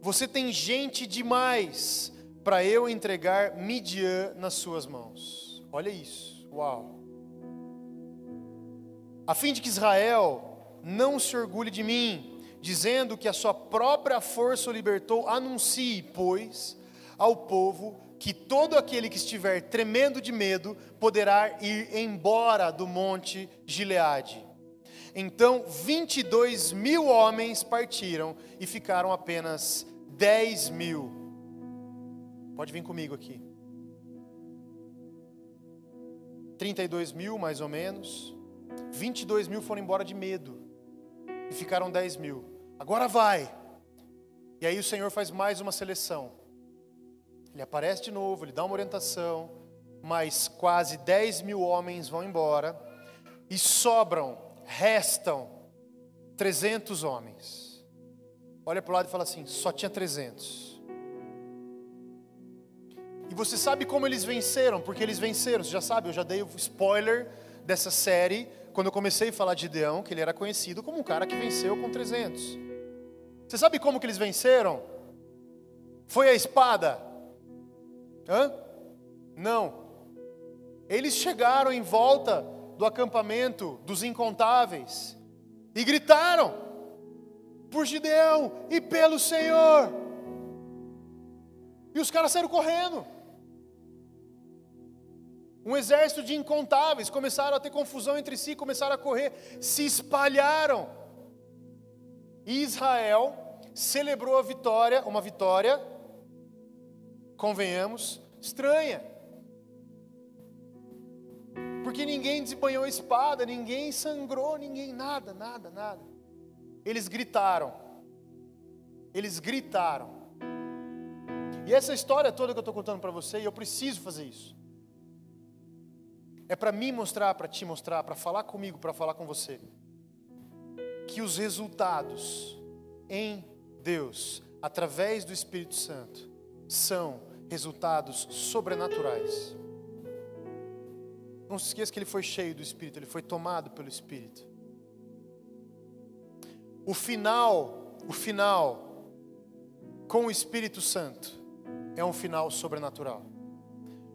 [SPEAKER 1] Você tem gente demais para eu entregar Midian nas suas mãos. Olha isso, uau. A fim de que Israel não se orgulhe de mim, dizendo que a sua própria força o libertou, anuncie, pois, ao povo que todo aquele que estiver tremendo de medo poderá ir embora do monte Gileade. Então 22 mil homens partiram e ficaram apenas 10 mil. Pode vir comigo aqui. 32 mil mais ou menos. 22 mil foram embora de medo. E ficaram 10 mil. Agora vai. E aí o Senhor faz mais uma seleção. Ele aparece de novo, ele dá uma orientação, mas quase 10 mil homens vão embora e sobram, restam 300 homens. Olha para o lado e fala assim: só tinha 300. E você sabe como eles venceram? Porque eles venceram, você já sabe, eu já dei o spoiler dessa série quando eu comecei a falar de Deão, que ele era conhecido como um cara que venceu com 300. Você sabe como que eles venceram? Foi a espada. Hã? Não. Eles chegaram em volta do acampamento dos incontáveis e gritaram por Gideão e pelo Senhor. E os caras saíram correndo. Um exército de incontáveis começaram a ter confusão entre si, começaram a correr, se espalharam. E Israel celebrou a vitória, uma vitória, convenhamos, estranha. Porque ninguém desembanhou espada, ninguém sangrou, ninguém, nada, nada, nada. Eles gritaram. Eles gritaram. E essa história toda que eu estou contando para você, e eu preciso fazer isso. É para mim mostrar, para te mostrar, para falar comigo, para falar com você. Que os resultados em Deus, através do Espírito Santo, são resultados sobrenaturais. Não se esqueça que ele foi cheio do Espírito, ele foi tomado pelo Espírito. O final, o final com o Espírito Santo é um final sobrenatural.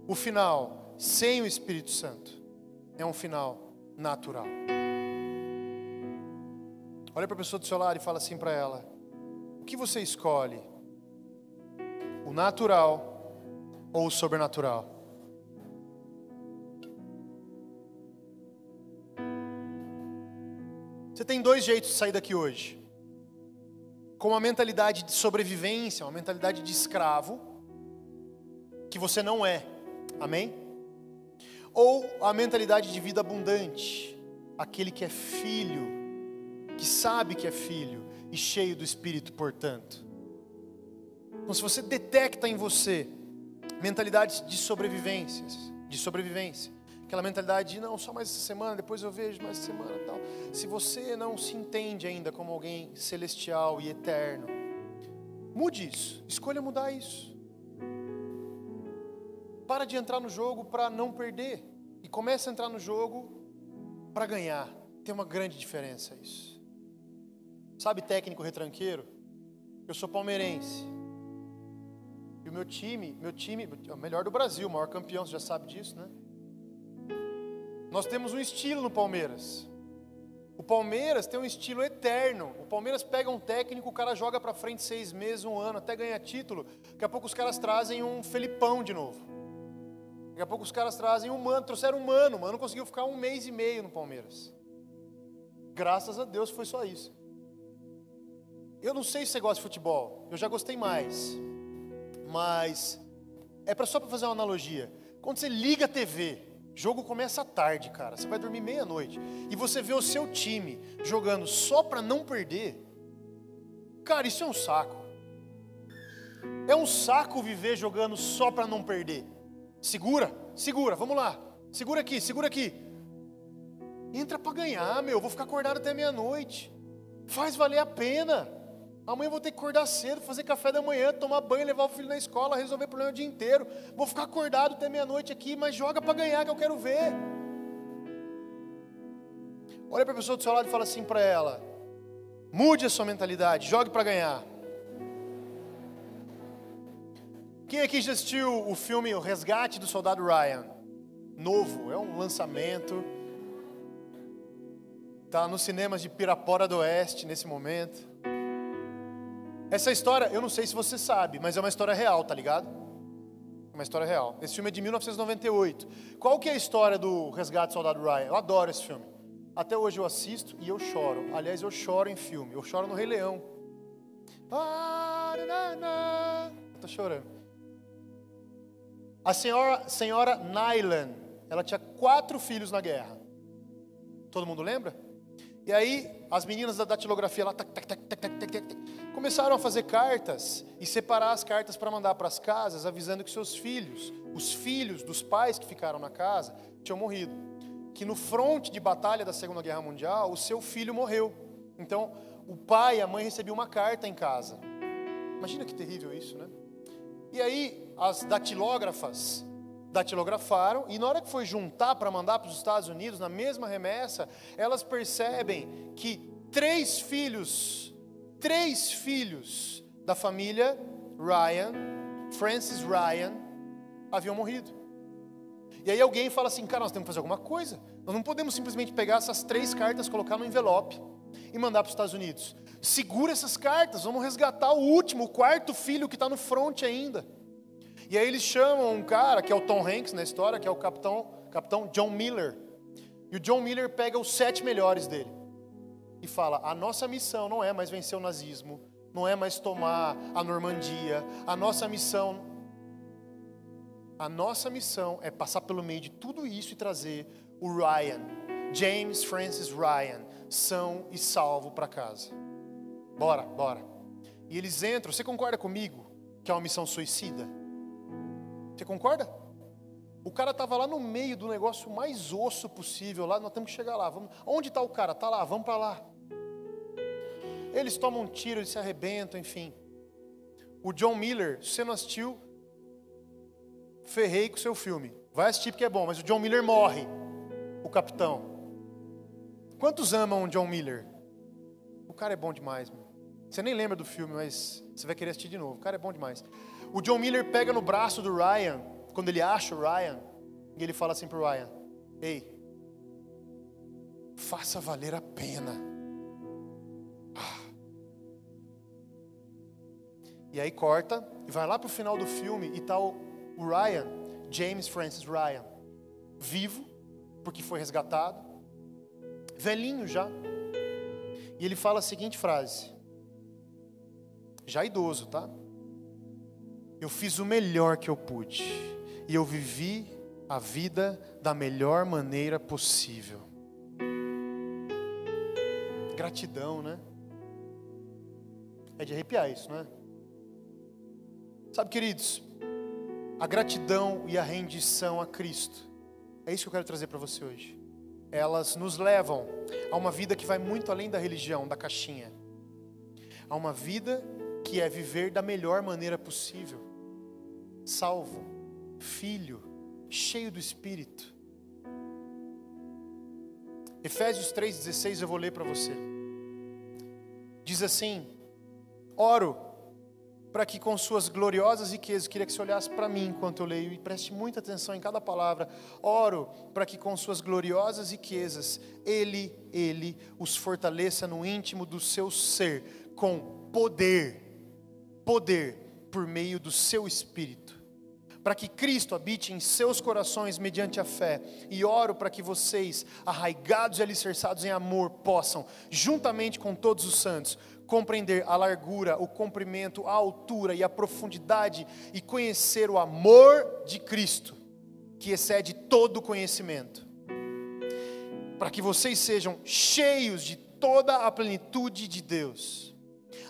[SPEAKER 1] O final sem o Espírito Santo é um final natural. Olha para a pessoa do seu lado e fala assim para ela: O que você escolhe? O natural ou o sobrenatural? Você tem dois jeitos de sair daqui hoje. Com uma mentalidade de sobrevivência, uma mentalidade de escravo, que você não é. Amém? Ou a mentalidade de vida abundante, aquele que é filho, que sabe que é filho e cheio do Espírito, portanto. Então, se você detecta em você mentalidades de sobrevivências, de sobrevivência, aquela mentalidade de não, só mais essa semana, depois eu vejo mais essa semana tal. Se você não se entende ainda como alguém celestial e eterno, mude isso, escolha mudar isso. Para de entrar no jogo para não perder e comece a entrar no jogo para ganhar. Tem uma grande diferença isso. Sabe técnico retranqueiro? Eu sou palmeirense. E o meu time, meu time, é o melhor do Brasil, o maior campeão, você já sabe disso, né? Nós temos um estilo no Palmeiras. O Palmeiras tem um estilo eterno. O Palmeiras pega um técnico, o cara joga para frente seis meses, um ano, até ganhar título. Daqui a pouco os caras trazem um Felipão de novo. Daqui a pouco os caras trazem um mano, trouxeram um mano. O mano conseguiu ficar um mês e meio no Palmeiras. Graças a Deus foi só isso. Eu não sei se você gosta de futebol. Eu já gostei mais. Mas é pra, só para fazer uma analogia. Quando você liga a TV, Jogo começa à tarde, cara. Você vai dormir meia-noite. E você vê o seu time jogando só para não perder. Cara, isso é um saco. É um saco viver jogando só para não perder. Segura, segura, vamos lá. Segura aqui, segura aqui. Entra para ganhar, meu. Vou ficar acordado até meia-noite. Faz valer a pena. Amanhã vou ter que acordar cedo, fazer café da manhã, tomar banho, levar o filho na escola, resolver problema o dia inteiro. Vou ficar acordado até meia-noite aqui, mas joga para ganhar que eu quero ver. Olha para a pessoa do seu lado e fala assim para ela: mude a sua mentalidade, jogue para ganhar. Quem aqui já assistiu o filme O Resgate do Soldado Ryan? Novo, é um lançamento. Está nos cinemas de Pirapora do Oeste nesse momento. Essa história, eu não sei se você sabe, mas é uma história real, tá ligado? Uma história real. Esse filme é de 1998. Qual que é a história do Resgate do Soldado Ryan? Eu adoro esse filme. Até hoje eu assisto e eu choro. Aliás, eu choro em filme. Eu choro no Rei Leão. Eu tô chorando. A senhora, senhora Nylan, ela tinha quatro filhos na guerra. Todo mundo lembra? E aí, as meninas da datilografia lá, tac, tac, tac, tac, tac, tac, tac, começaram a fazer cartas e separar as cartas para mandar para as casas, avisando que seus filhos, os filhos dos pais que ficaram na casa, tinham morrido. Que no fronte de batalha da Segunda Guerra Mundial, o seu filho morreu. Então, o pai e a mãe recebiam uma carta em casa. Imagina que terrível isso, né? E aí, as datilógrafas datilografaram e na hora que foi juntar para mandar para os Estados Unidos, na mesma remessa, elas percebem que três filhos, três filhos da família Ryan, Francis Ryan, haviam morrido. E aí alguém fala assim, cara, nós temos que fazer alguma coisa. Nós não podemos simplesmente pegar essas três cartas, colocar no envelope e mandar para os Estados Unidos. Segura essas cartas, vamos resgatar o último, o quarto filho que está no front ainda. E aí eles chamam um cara, que é o Tom Hanks na história, que é o capitão, capitão John Miller. E o John Miller pega os sete melhores dele e fala: a nossa missão não é mais vencer o nazismo, não é mais tomar a Normandia, a nossa missão. A nossa missão é passar pelo meio de tudo isso e trazer o Ryan, James Francis Ryan, são e salvo para casa. Bora, bora. E eles entram. Você concorda comigo que é uma missão suicida? Você concorda? O cara estava lá no meio do negócio mais osso possível, lá nós temos que chegar lá. Vamos, onde está o cara? Está lá, vamos para lá. Eles tomam um tiro, eles se arrebentam, enfim. O John Miller, se você não assistiu, ferrei com o seu filme. Vai assistir porque é bom, mas o John Miller morre, o capitão. Quantos amam o John Miller? O cara é bom demais, meu. Você nem lembra do filme, mas você vai querer assistir de novo. O cara é bom demais. O John Miller pega no braço do Ryan, quando ele acha o Ryan, e ele fala assim pro Ryan: Ei, faça valer a pena. Ah. E aí corta e vai lá pro final do filme e tá o o Ryan, James Francis Ryan, vivo, porque foi resgatado, velhinho já. E ele fala a seguinte frase, já idoso, tá? Eu fiz o melhor que eu pude, e eu vivi a vida da melhor maneira possível. Gratidão, né? É de arrepiar isso, não é? Sabe, queridos, a gratidão e a rendição a Cristo. É isso que eu quero trazer para você hoje. Elas nos levam a uma vida que vai muito além da religião, da caixinha. A uma vida que é viver da melhor maneira possível. Salvo, filho, cheio do Espírito. Efésios 3,16 eu vou ler para você. Diz assim: Oro para que com suas gloriosas riquezas, queria que você olhasse para mim enquanto eu leio e preste muita atenção em cada palavra. Oro para que com suas gloriosas riquezas, Ele, Ele os fortaleça no íntimo do seu ser, com poder, poder por meio do seu Espírito para que Cristo habite em seus corações mediante a fé, e oro para que vocês, arraigados e alicerçados em amor, possam, juntamente com todos os santos, compreender a largura, o comprimento, a altura e a profundidade e conhecer o amor de Cristo, que excede todo conhecimento. Para que vocês sejam cheios de toda a plenitude de Deus.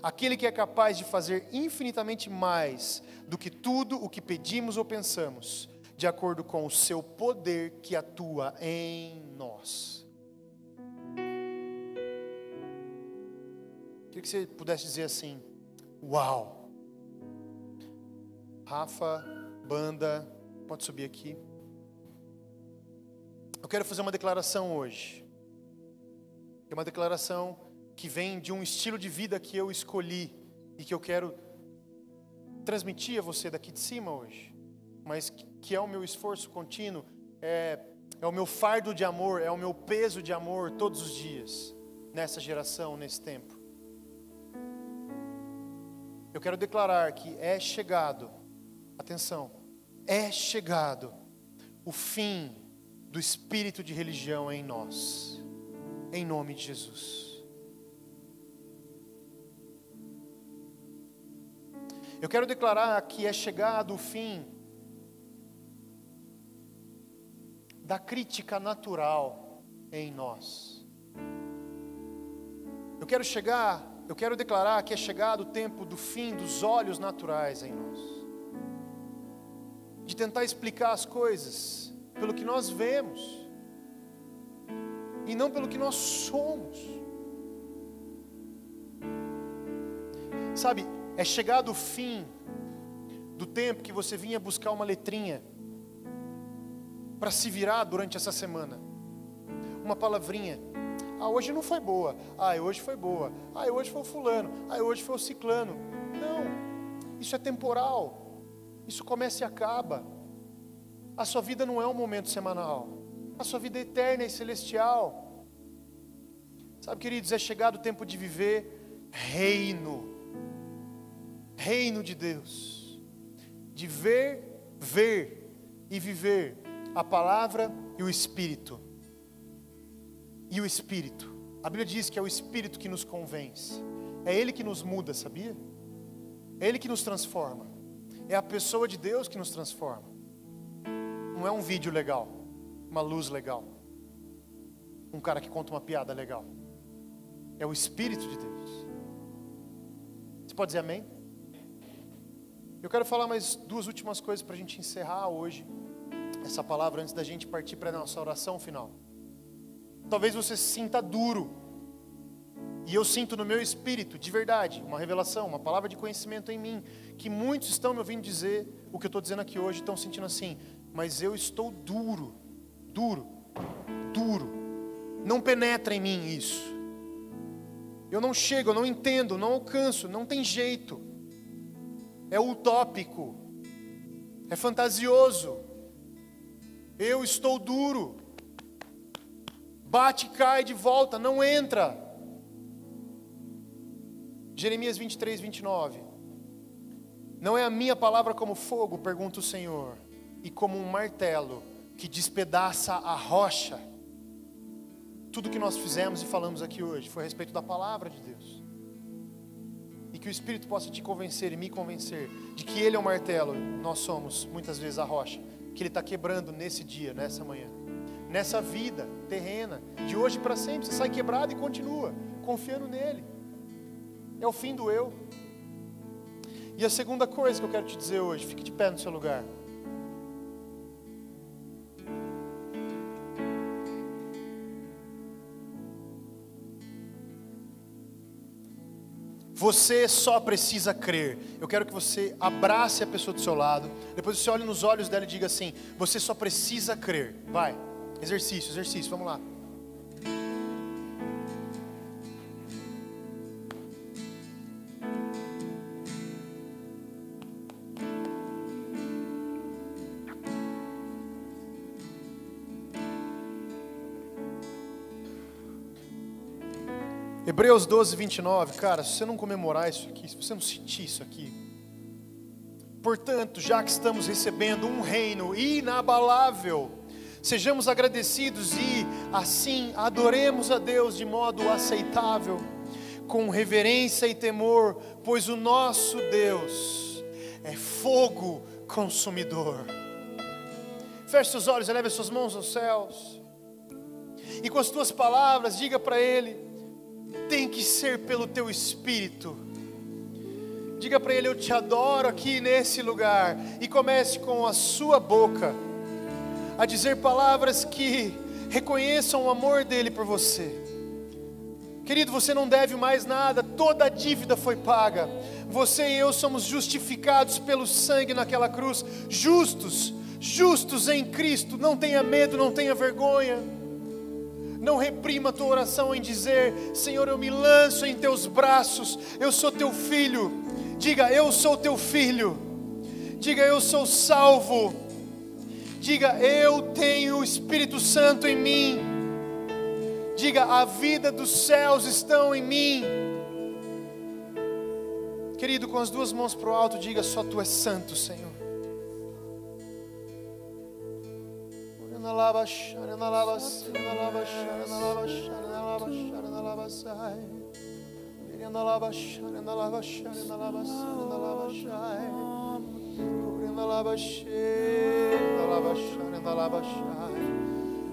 [SPEAKER 1] Aquele que é capaz de fazer infinitamente mais do que tudo o que pedimos ou pensamos, de acordo com o seu poder que atua em nós. Queria que você pudesse dizer assim: Uau! Rafa, banda, pode subir aqui. Eu quero fazer uma declaração hoje. É uma declaração que vem de um estilo de vida que eu escolhi e que eu quero transmitir a você daqui de cima hoje, mas que é o meu esforço contínuo, é, é o meu fardo de amor, é o meu peso de amor todos os dias, nessa geração, nesse tempo. Eu quero declarar que é chegado, atenção, é chegado o fim do espírito de religião em nós, em nome de Jesus. Eu quero declarar que é chegado o fim da crítica natural em nós. Eu quero chegar eu quero declarar que é chegado o tempo do fim dos olhos naturais em nós, de tentar explicar as coisas pelo que nós vemos e não pelo que nós somos. Sabe, é chegado o fim do tempo que você vinha buscar uma letrinha para se virar durante essa semana, uma palavrinha ah, hoje não foi boa. Ah, hoje foi boa. Ah, hoje foi o fulano. Ah, hoje foi o ciclano. Não, isso é temporal. Isso começa e acaba. A sua vida não é um momento semanal. A sua vida é eterna e celestial. Sabe, queridos, é chegado o tempo de viver reino. Reino de Deus. De ver, ver e viver a palavra e o Espírito. E o Espírito. A Bíblia diz que é o Espírito que nos convence. É Ele que nos muda, sabia? É Ele que nos transforma. É a pessoa de Deus que nos transforma. Não é um vídeo legal, uma luz legal, um cara que conta uma piada legal. É o Espírito de Deus. Você pode dizer amém? Eu quero falar mais duas últimas coisas para a gente encerrar hoje essa palavra antes da gente partir para a nossa oração final. Talvez você se sinta duro, e eu sinto no meu espírito, de verdade, uma revelação, uma palavra de conhecimento em mim, que muitos estão me ouvindo dizer o que eu estou dizendo aqui hoje, estão sentindo assim, mas eu estou duro, duro, duro. Não penetra em mim isso. Eu não chego, eu não entendo, não alcanço, não tem jeito. É utópico, é fantasioso. Eu estou duro. Bate, cai de volta, não entra. Jeremias 23, 29. Não é a minha palavra como fogo, pergunta o Senhor e como um martelo que despedaça a rocha. Tudo que nós fizemos e falamos aqui hoje foi a respeito da palavra de Deus. Que o Espírito possa te convencer e me convencer de que Ele é o martelo, nós somos muitas vezes a rocha, que Ele está quebrando nesse dia, nessa manhã, nessa vida terrena, de hoje para sempre. Você sai quebrado e continua, confiando nele. É o fim do eu. E a segunda coisa que eu quero te dizer hoje, fique de pé no seu lugar. Você só precisa crer. Eu quero que você abrace a pessoa do seu lado. Depois você olhe nos olhos dela e diga assim: Você só precisa crer. Vai. Exercício, exercício. Vamos lá. Hebreus 12, 29, cara, se você não comemorar isso aqui, se você não sentir isso aqui, portanto, já que estamos recebendo um reino inabalável, sejamos agradecidos e assim adoremos a Deus de modo aceitável, com reverência e temor, pois o nosso Deus é fogo consumidor. Feche seus olhos, eleve suas mãos aos céus, e com as tuas palavras, diga para Ele, tem que ser pelo teu espírito. Diga para ele: Eu te adoro aqui nesse lugar. E comece com a sua boca a dizer palavras que reconheçam o amor dele por você. Querido, você não deve mais nada, toda a dívida foi paga. Você e eu somos justificados pelo sangue naquela cruz, justos, justos em Cristo. Não tenha medo, não tenha vergonha. Não reprima a tua oração em dizer: Senhor, eu me lanço em teus braços, eu sou teu filho. Diga: Eu sou teu filho. Diga: Eu sou salvo. Diga: Eu tenho o Espírito Santo em mim. Diga: A vida dos céus estão em mim. Querido, com as duas mãos para o alto, diga: Só tu és santo, Senhor.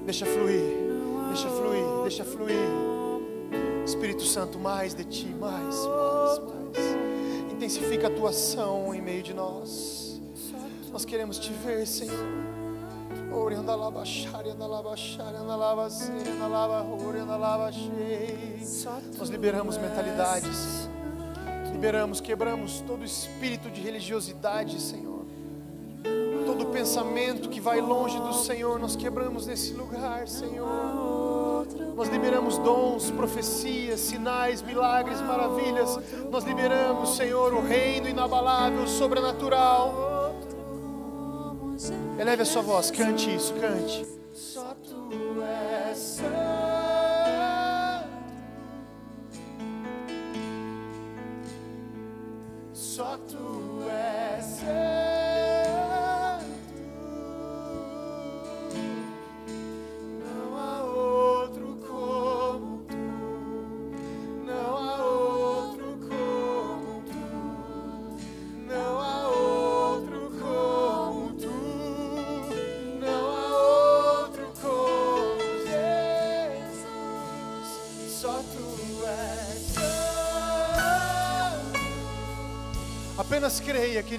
[SPEAKER 1] Deixa fluir, deixa fluir, deixa fluir. Espírito Santo, mais de ti, mais, mais, mais. Intensifica a tua ação em meio de nós. Nós queremos te ver, Senhor. Nós liberamos mentalidades, liberamos, quebramos todo espírito de religiosidade, Senhor. Todo pensamento que vai longe do Senhor, nós quebramos nesse lugar, Senhor. Nós liberamos dons, profecias, sinais, milagres, maravilhas. Nós liberamos, Senhor, o reino inabalável, sobrenatural. Eleve a sua voz, cante isso, cante.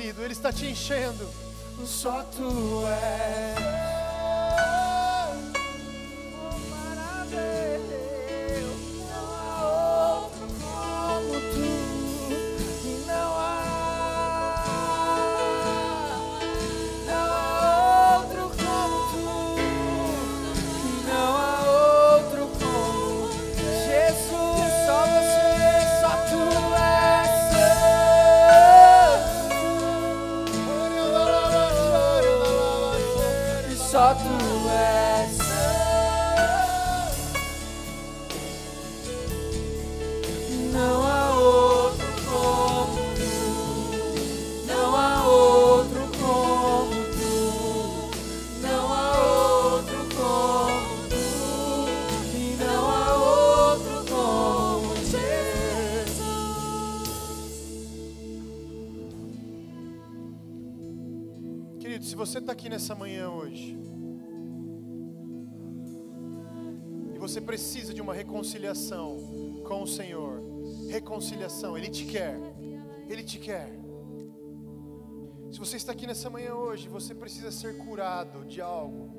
[SPEAKER 1] Querido, Ele está te enchendo.
[SPEAKER 2] Só tu és.
[SPEAKER 1] Se você está aqui nessa manhã hoje e você precisa de uma reconciliação com o Senhor, reconciliação, Ele te quer, Ele te quer. Se você está aqui nessa manhã hoje, você precisa ser curado de algo,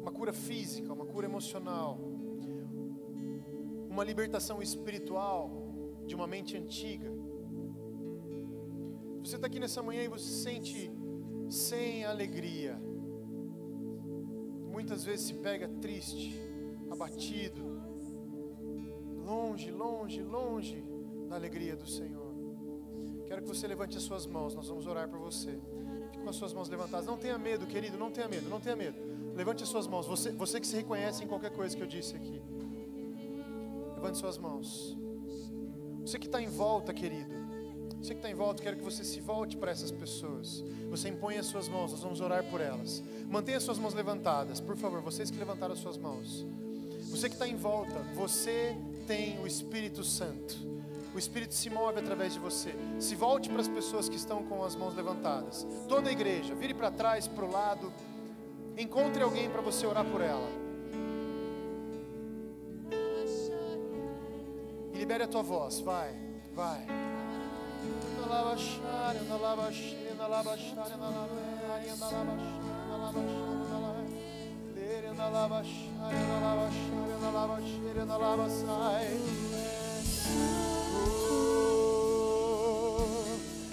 [SPEAKER 1] uma cura física, uma cura emocional, uma libertação espiritual de uma mente antiga. Você está aqui nessa manhã e você se sente sem alegria. Muitas vezes se pega triste, abatido, longe, longe, longe da alegria do Senhor. Quero que você levante as suas mãos, nós vamos orar por você. Fique com as suas mãos levantadas. Não tenha medo, querido, não tenha medo, não tenha medo. Levante as suas mãos. Você, você que se reconhece em qualquer coisa que eu disse aqui. Levante suas mãos. Você que está em volta, querido. Você que está em volta, quero que você se volte para essas pessoas. Você impõe as suas mãos, nós vamos orar por elas. Mantenha as suas mãos levantadas, por favor, vocês que levantaram as suas mãos. Você que está em volta, você tem o Espírito Santo. O Espírito se move através de você. Se volte para as pessoas que estão com as mãos levantadas. Toda a igreja, vire para trás, para o lado. Encontre alguém para você orar por ela. E libere a tua voz, vai, vai.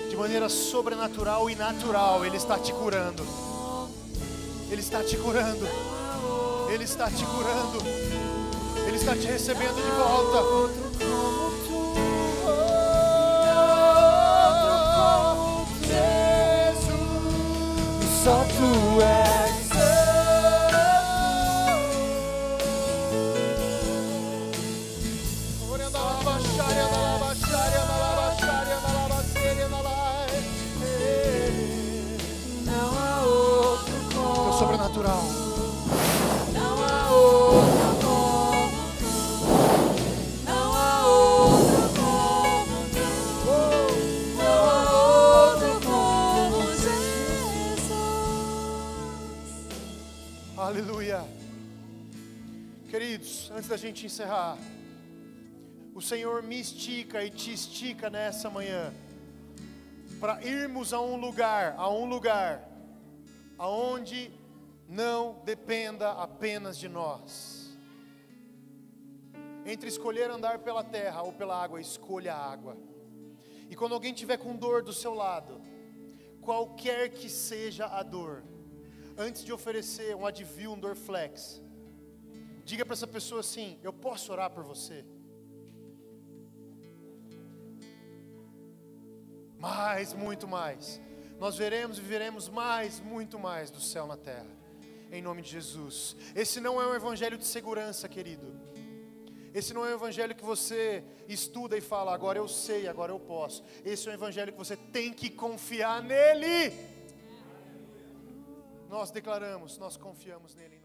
[SPEAKER 1] De maneira sobrenatural e natural, Ele está te curando. Ele está te curando. Ele está te curando. Ele está te recebendo de volta.
[SPEAKER 2] Só tu
[SPEAKER 1] da gente encerrar, o Senhor me estica e te estica nessa manhã para irmos a um lugar, a um lugar aonde não dependa apenas de nós. Entre escolher andar pela terra ou pela água, escolha a água. E quando alguém tiver com dor do seu lado, qualquer que seja a dor, antes de oferecer um Advil, um Dorflex, diga para essa pessoa assim: Eu posso orar por você? mais, muito mais. Nós veremos e viveremos mais, muito mais do céu na terra, em nome de Jesus. Esse não é um evangelho de segurança, querido. Esse não é um evangelho que você estuda e fala, agora eu sei, agora eu posso. Esse é um evangelho que você tem que confiar nele. Nós declaramos, nós confiamos nele